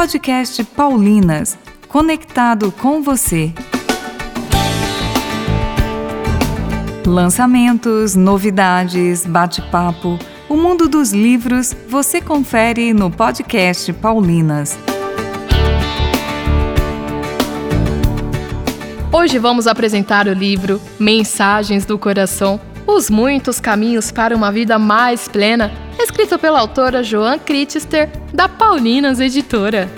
Podcast Paulinas, conectado com você. Lançamentos, novidades, bate-papo, o mundo dos livros você confere no podcast Paulinas. Hoje vamos apresentar o livro Mensagens do Coração Os Muitos Caminhos para uma Vida Mais Plena, escrito pela autora Joan Crittister, da Paulinas Editora.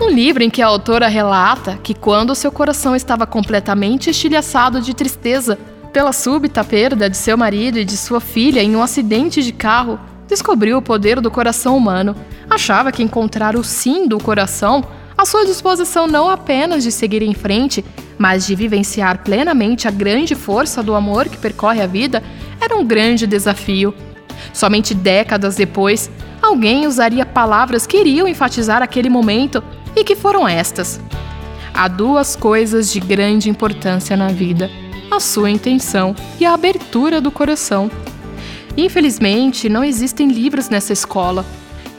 Um livro em que a autora relata que, quando seu coração estava completamente estilhaçado de tristeza pela súbita perda de seu marido e de sua filha em um acidente de carro, descobriu o poder do coração humano. Achava que encontrar o sim do coração, a sua disposição não apenas de seguir em frente, mas de vivenciar plenamente a grande força do amor que percorre a vida, era um grande desafio. Somente décadas depois, alguém usaria palavras que iriam enfatizar aquele momento e que foram estas: Há duas coisas de grande importância na vida a sua intenção e a abertura do coração. Infelizmente, não existem livros nessa escola.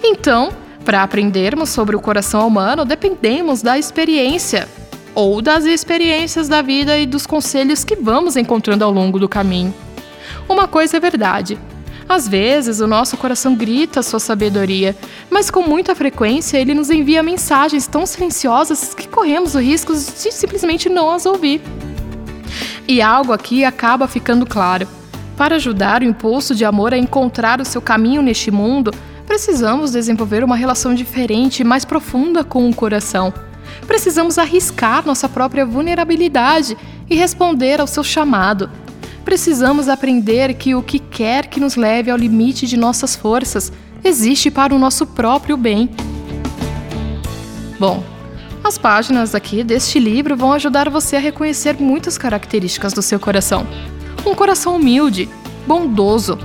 Então, para aprendermos sobre o coração humano, dependemos da experiência ou das experiências da vida e dos conselhos que vamos encontrando ao longo do caminho. Uma coisa é verdade. Às vezes, o nosso coração grita sua sabedoria, mas com muita frequência ele nos envia mensagens tão silenciosas que corremos o risco de simplesmente não as ouvir. E algo aqui acaba ficando claro. Para ajudar o impulso de amor a encontrar o seu caminho neste mundo, precisamos desenvolver uma relação diferente e mais profunda com o coração. Precisamos arriscar nossa própria vulnerabilidade e responder ao seu chamado. Precisamos aprender que o que quer que nos leve ao limite de nossas forças existe para o nosso próprio bem. Bom, as páginas aqui deste livro vão ajudar você a reconhecer muitas características do seu coração. Um coração humilde, bondoso,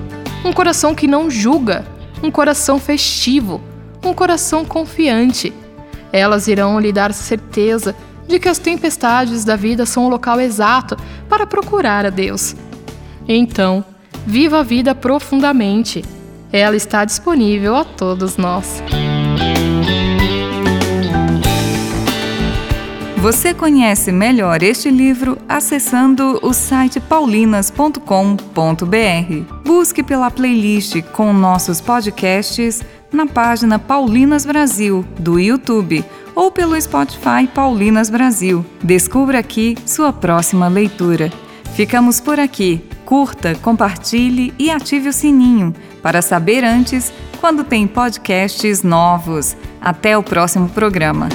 um coração que não julga, um coração festivo, um coração confiante. Elas irão lhe dar certeza de que as tempestades da vida são o local exato para procurar a Deus. Então, viva a vida profundamente. Ela está disponível a todos nós. Você conhece melhor este livro acessando o site paulinas.com.br. Busque pela playlist com nossos podcasts na página Paulinas Brasil do YouTube ou pelo Spotify Paulinas Brasil. Descubra aqui sua próxima leitura. Ficamos por aqui. Curta, compartilhe e ative o sininho para saber antes quando tem podcasts novos. Até o próximo programa.